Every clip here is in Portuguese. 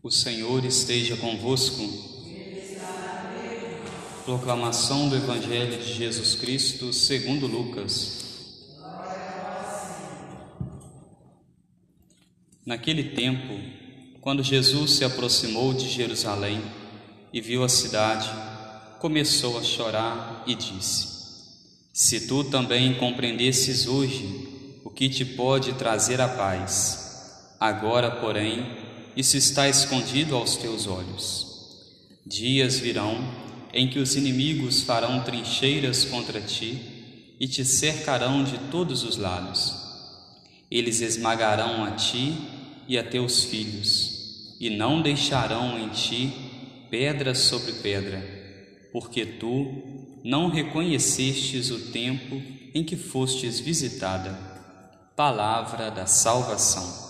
O Senhor esteja convosco. Proclamação do Evangelho de Jesus Cristo segundo Lucas. Naquele tempo, quando Jesus se aproximou de Jerusalém e viu a cidade, começou a chorar e disse: Se tu também compreendesses hoje o que te pode trazer a paz, agora, porém, isso está escondido aos teus olhos. Dias virão em que os inimigos farão trincheiras contra ti e te cercarão de todos os lados. Eles esmagarão a ti e a teus filhos, e não deixarão em ti pedra sobre pedra, porque tu não reconhecestes o tempo em que fostes visitada. Palavra da salvação.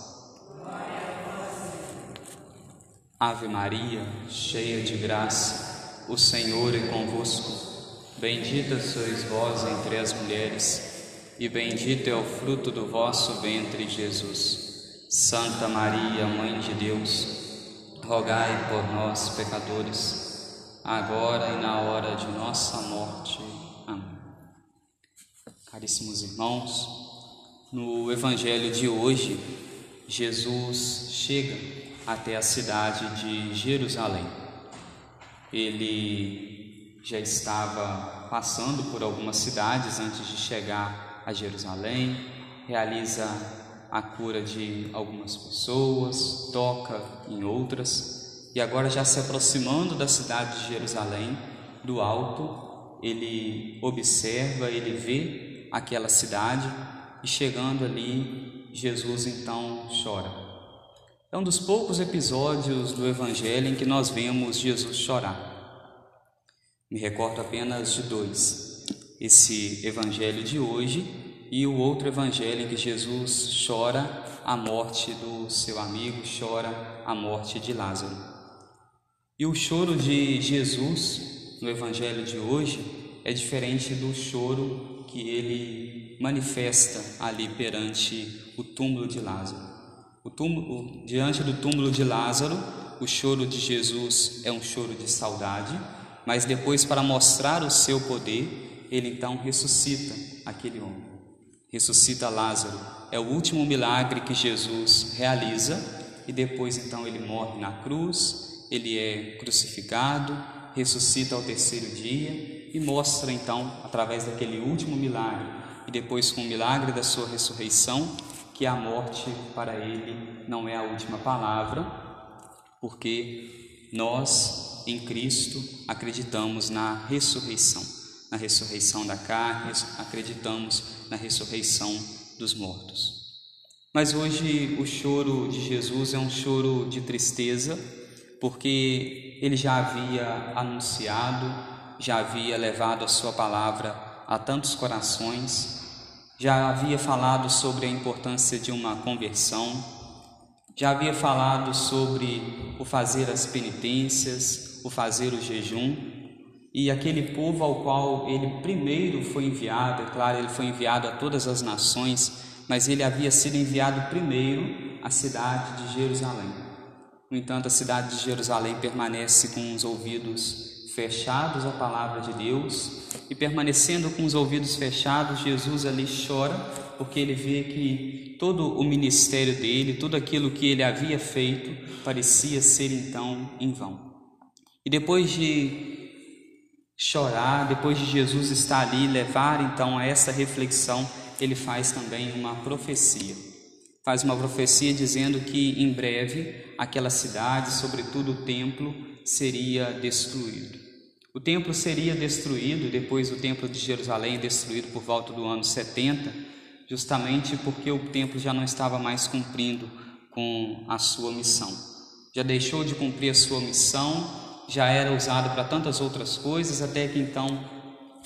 Ave Maria, cheia de graça, o Senhor é convosco. Bendita sois vós entre as mulheres, e bendito é o fruto do vosso ventre, Jesus. Santa Maria, Mãe de Deus, rogai por nós, pecadores, agora e na hora de nossa morte. Amém. Caríssimos irmãos, no Evangelho de hoje, Jesus chega até a cidade de Jerusalém. Ele já estava passando por algumas cidades antes de chegar a Jerusalém, realiza a cura de algumas pessoas, toca em outras, e agora já se aproximando da cidade de Jerusalém, do alto, ele observa, ele vê aquela cidade e chegando ali, Jesus então chora. É um dos poucos episódios do Evangelho em que nós vemos Jesus chorar. Me recordo apenas de dois: esse Evangelho de hoje e o outro Evangelho em que Jesus chora a morte do seu amigo, chora a morte de Lázaro. E o choro de Jesus no Evangelho de hoje é diferente do choro que ele manifesta ali perante o túmulo de Lázaro. Túmulo, diante do túmulo de Lázaro, o choro de Jesus é um choro de saudade, mas depois, para mostrar o seu poder, ele então ressuscita aquele homem. Ressuscita Lázaro. É o último milagre que Jesus realiza e depois então ele morre na cruz, ele é crucificado, ressuscita ao terceiro dia e mostra então, através daquele último milagre e depois com o milagre da sua ressurreição, que a morte para ele não é a última palavra, porque nós em Cristo acreditamos na ressurreição, na ressurreição da carne, acreditamos na ressurreição dos mortos. Mas hoje o choro de Jesus é um choro de tristeza, porque ele já havia anunciado, já havia levado a sua palavra a tantos corações, já havia falado sobre a importância de uma conversão, já havia falado sobre o fazer as penitências, o fazer o jejum, e aquele povo ao qual ele primeiro foi enviado, é claro, ele foi enviado a todas as nações, mas ele havia sido enviado primeiro à cidade de Jerusalém. No entanto, a cidade de Jerusalém permanece com os ouvidos fechados à palavra de Deus e permanecendo com os ouvidos fechados, Jesus ali chora porque ele vê que todo o ministério dele, tudo aquilo que ele havia feito, parecia ser então em vão. E depois de chorar, depois de Jesus estar ali, levar então a essa reflexão, ele faz também uma profecia. Faz uma profecia dizendo que em breve aquela cidade, sobretudo o templo, seria destruído. O templo seria destruído, depois o templo de Jerusalém destruído por volta do ano 70, justamente porque o templo já não estava mais cumprindo com a sua missão. Já deixou de cumprir a sua missão, já era usado para tantas outras coisas, até que então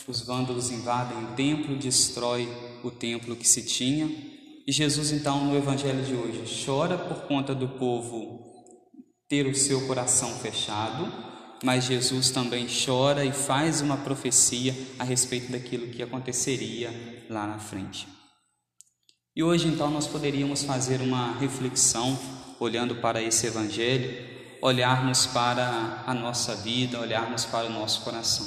os vândalos invadem o templo, destrói o templo que se tinha. E Jesus então no evangelho de hoje chora por conta do povo ter o seu coração fechado, mas Jesus também chora e faz uma profecia a respeito daquilo que aconteceria lá na frente. E hoje então nós poderíamos fazer uma reflexão olhando para esse evangelho olharmos para a nossa vida, olharmos para o nosso coração.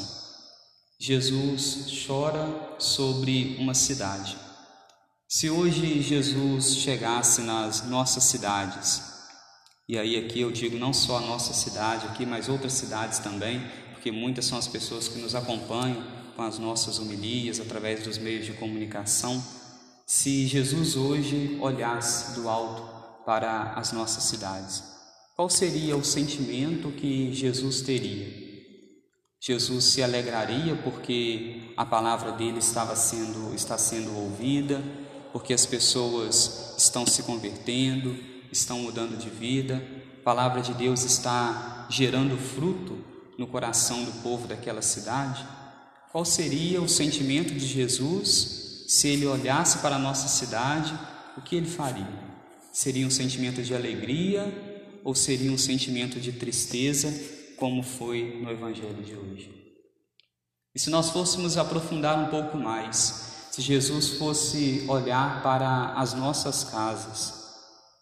Jesus chora sobre uma cidade. Se hoje Jesus chegasse nas nossas cidades, e aí aqui eu digo não só a nossa cidade aqui, mas outras cidades também, porque muitas são as pessoas que nos acompanham com as nossas homilias através dos meios de comunicação. Se Jesus hoje olhasse do alto para as nossas cidades, qual seria o sentimento que Jesus teria? Jesus se alegraria porque a palavra dele estava sendo está sendo ouvida, porque as pessoas estão se convertendo, estão mudando de vida, a palavra de Deus está gerando fruto no coração do povo daquela cidade? Qual seria o sentimento de Jesus se ele olhasse para a nossa cidade? O que ele faria? Seria um sentimento de alegria ou seria um sentimento de tristeza, como foi no Evangelho de hoje? E se nós fôssemos aprofundar um pouco mais, se Jesus fosse olhar para as nossas casas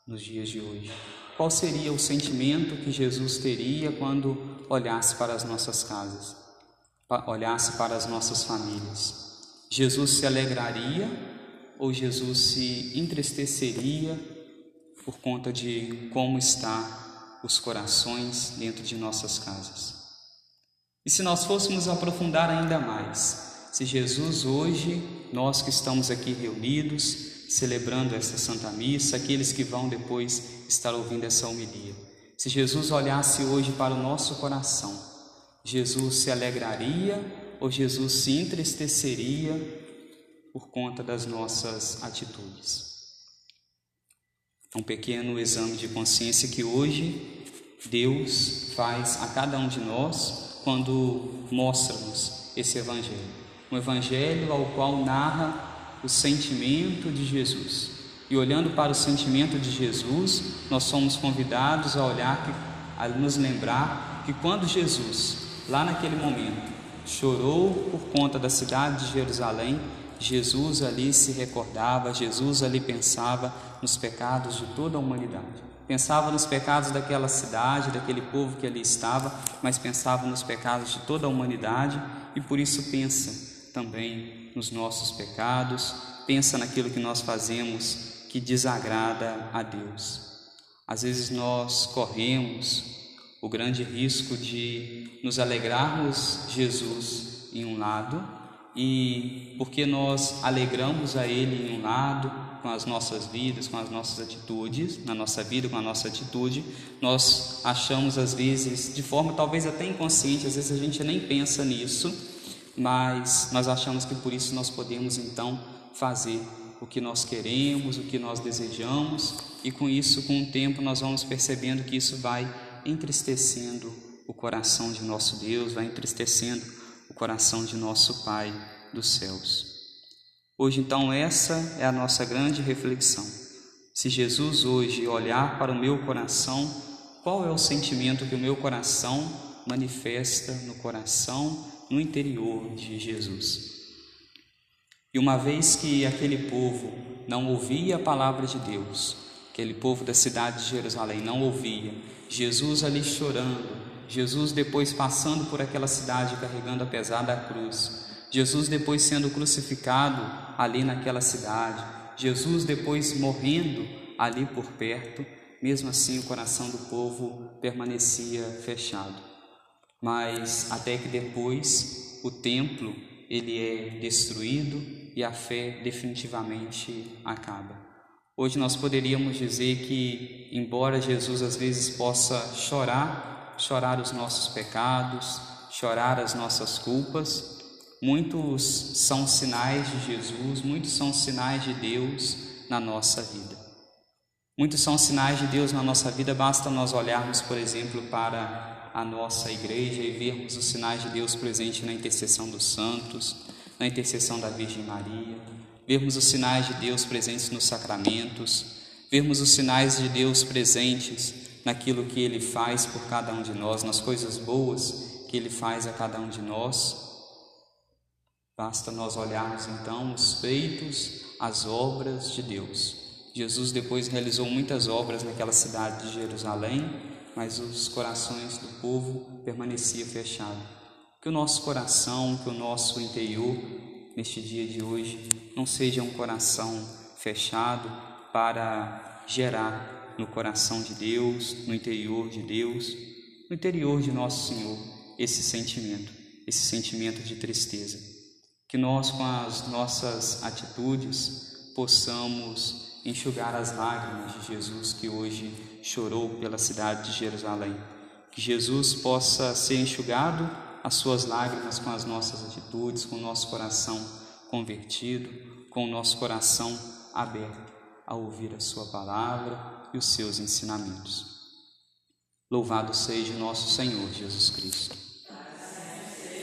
nos dias de hoje, qual seria o sentimento que Jesus teria quando olhasse para as nossas casas, olhasse para as nossas famílias? Jesus se alegraria ou Jesus se entristeceria por conta de como está os corações dentro de nossas casas? E se nós fôssemos aprofundar ainda mais, se Jesus hoje, nós que estamos aqui reunidos, celebrando esta Santa Missa, aqueles que vão depois estar ouvindo essa homilia, se Jesus olhasse hoje para o nosso coração, Jesus se alegraria ou Jesus se entristeceria por conta das nossas atitudes? Um pequeno exame de consciência que hoje Deus faz a cada um de nós quando mostra-nos esse Evangelho um evangelho ao qual narra o sentimento de Jesus. E olhando para o sentimento de Jesus, nós somos convidados a olhar, a nos lembrar que quando Jesus, lá naquele momento, chorou por conta da cidade de Jerusalém, Jesus ali se recordava, Jesus ali pensava nos pecados de toda a humanidade. Pensava nos pecados daquela cidade, daquele povo que ali estava, mas pensava nos pecados de toda a humanidade e por isso pensa também nos nossos pecados, pensa naquilo que nós fazemos que desagrada a Deus. Às vezes nós corremos o grande risco de nos alegrarmos Jesus em um lado e porque nós alegramos a Ele em um lado, com as nossas vidas, com as nossas atitudes, na nossa vida, com a nossa atitude, nós achamos às vezes, de forma talvez até inconsciente, às vezes a gente nem pensa nisso, mas nós achamos que por isso nós podemos então fazer o que nós queremos, o que nós desejamos, e com isso, com o tempo, nós vamos percebendo que isso vai entristecendo o coração de nosso Deus, vai entristecendo o coração de nosso Pai dos céus. Hoje, então, essa é a nossa grande reflexão. Se Jesus hoje olhar para o meu coração, qual é o sentimento que o meu coração manifesta no coração no interior de Jesus. E uma vez que aquele povo não ouvia a palavra de Deus, aquele povo da cidade de Jerusalém não ouvia, Jesus ali chorando, Jesus depois passando por aquela cidade carregando a pesada cruz, Jesus depois sendo crucificado ali naquela cidade, Jesus depois morrendo ali por perto, mesmo assim o coração do povo permanecia fechado mas até que depois o templo ele é destruído e a fé definitivamente acaba. Hoje nós poderíamos dizer que, embora Jesus às vezes possa chorar, chorar os nossos pecados, chorar as nossas culpas, muitos são sinais de Jesus, muitos são sinais de Deus na nossa vida. Muitos são sinais de Deus na nossa vida, basta nós olharmos, por exemplo, para a nossa igreja e vermos os sinais de Deus presente na intercessão dos santos, na intercessão da Virgem Maria, vermos os sinais de Deus presentes nos sacramentos, vermos os sinais de Deus presentes naquilo que Ele faz por cada um de nós, nas coisas boas que Ele faz a cada um de nós. Basta nós olharmos então os feitos, as obras de Deus. Jesus depois realizou muitas obras naquela cidade de Jerusalém mas os corações do povo permaneciam fechados. Que o nosso coração, que o nosso interior, neste dia de hoje, não seja um coração fechado para gerar no coração de Deus, no interior de Deus, no interior de nosso Senhor, esse sentimento, esse sentimento de tristeza. Que nós, com as nossas atitudes, possamos enxugar as lágrimas de Jesus que hoje chorou pela cidade de Jerusalém. Que Jesus possa ser enxugado as suas lágrimas com as nossas atitudes, com o nosso coração convertido, com o nosso coração aberto a ouvir a Sua palavra e os seus ensinamentos. Louvado seja nosso Senhor Jesus Cristo.